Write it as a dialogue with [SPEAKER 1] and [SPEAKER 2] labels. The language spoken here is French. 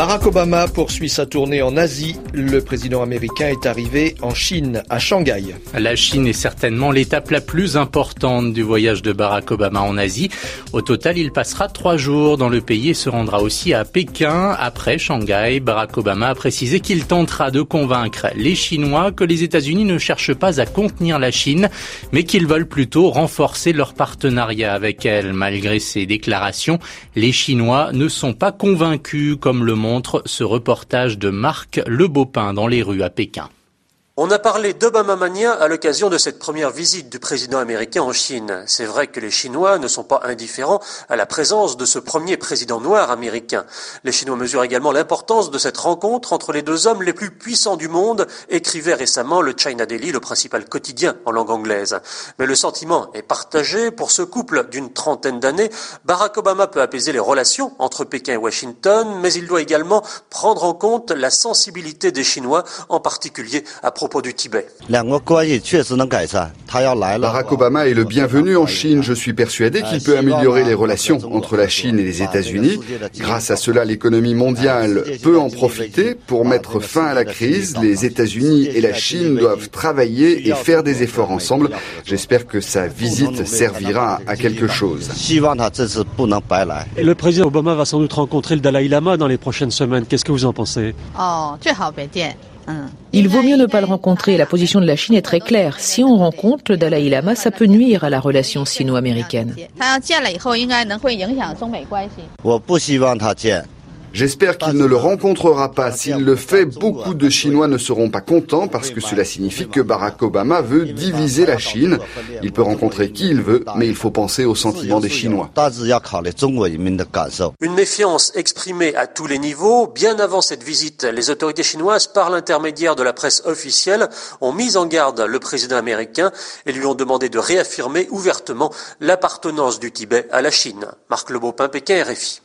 [SPEAKER 1] Barack Obama poursuit sa tournée en Asie. Le président américain est arrivé en Chine, à Shanghai.
[SPEAKER 2] La Chine est certainement l'étape la plus importante du voyage de Barack Obama en Asie. Au total, il passera trois jours dans le pays et se rendra aussi à Pékin. Après Shanghai, Barack Obama a précisé qu'il tentera de convaincre les Chinois que les États-Unis ne cherchent pas à contenir la Chine, mais qu'ils veulent plutôt renforcer leur partenariat avec elle. Malgré ces déclarations, les Chinois ne sont pas convaincus comme le montre ce reportage de Marc Le Beaupin dans les rues à Pékin.
[SPEAKER 3] On a parlé d'Obamamania à l'occasion de cette première visite du président américain en Chine. C'est vrai que les Chinois ne sont pas indifférents à la présence de ce premier président noir américain. Les Chinois mesurent également l'importance de cette rencontre entre les deux hommes les plus puissants du monde, écrivait récemment le China Daily, le principal quotidien en langue anglaise. Mais le sentiment est partagé. Pour ce couple d'une trentaine d'années, Barack Obama peut apaiser les relations entre Pékin et Washington, mais il doit également prendre en compte la sensibilité des Chinois, en particulier à propos du Tibet.
[SPEAKER 4] Barack Obama est le bienvenu en Chine. Je suis persuadé qu'il peut améliorer les relations entre la Chine et les États-Unis. Grâce à cela, l'économie mondiale peut en profiter pour mettre fin à la crise. Les États-Unis et la Chine doivent travailler et faire des efforts ensemble. J'espère que sa visite servira à quelque chose.
[SPEAKER 5] Le président Obama va sans doute rencontrer le Dalai Lama dans les prochaines semaines. Qu'est-ce que vous en pensez?
[SPEAKER 6] Il vaut mieux ne pas le rencontrer. La position de la Chine est très claire. Si on rencontre le Dalai Lama, ça peut nuire à la relation sino-américaine.
[SPEAKER 4] J'espère qu'il ne le rencontrera pas. S'il le fait, beaucoup de Chinois ne seront pas contents parce que cela signifie que Barack Obama veut diviser la Chine. Il peut rencontrer qui il veut, mais il faut penser aux sentiments des Chinois.
[SPEAKER 3] Une méfiance exprimée à tous les niveaux. Bien avant cette visite, les autorités chinoises, par l'intermédiaire de la presse officielle, ont mis en garde le président américain et lui ont demandé de réaffirmer ouvertement l'appartenance du Tibet à la Chine. Marc Le Pékin, RFI.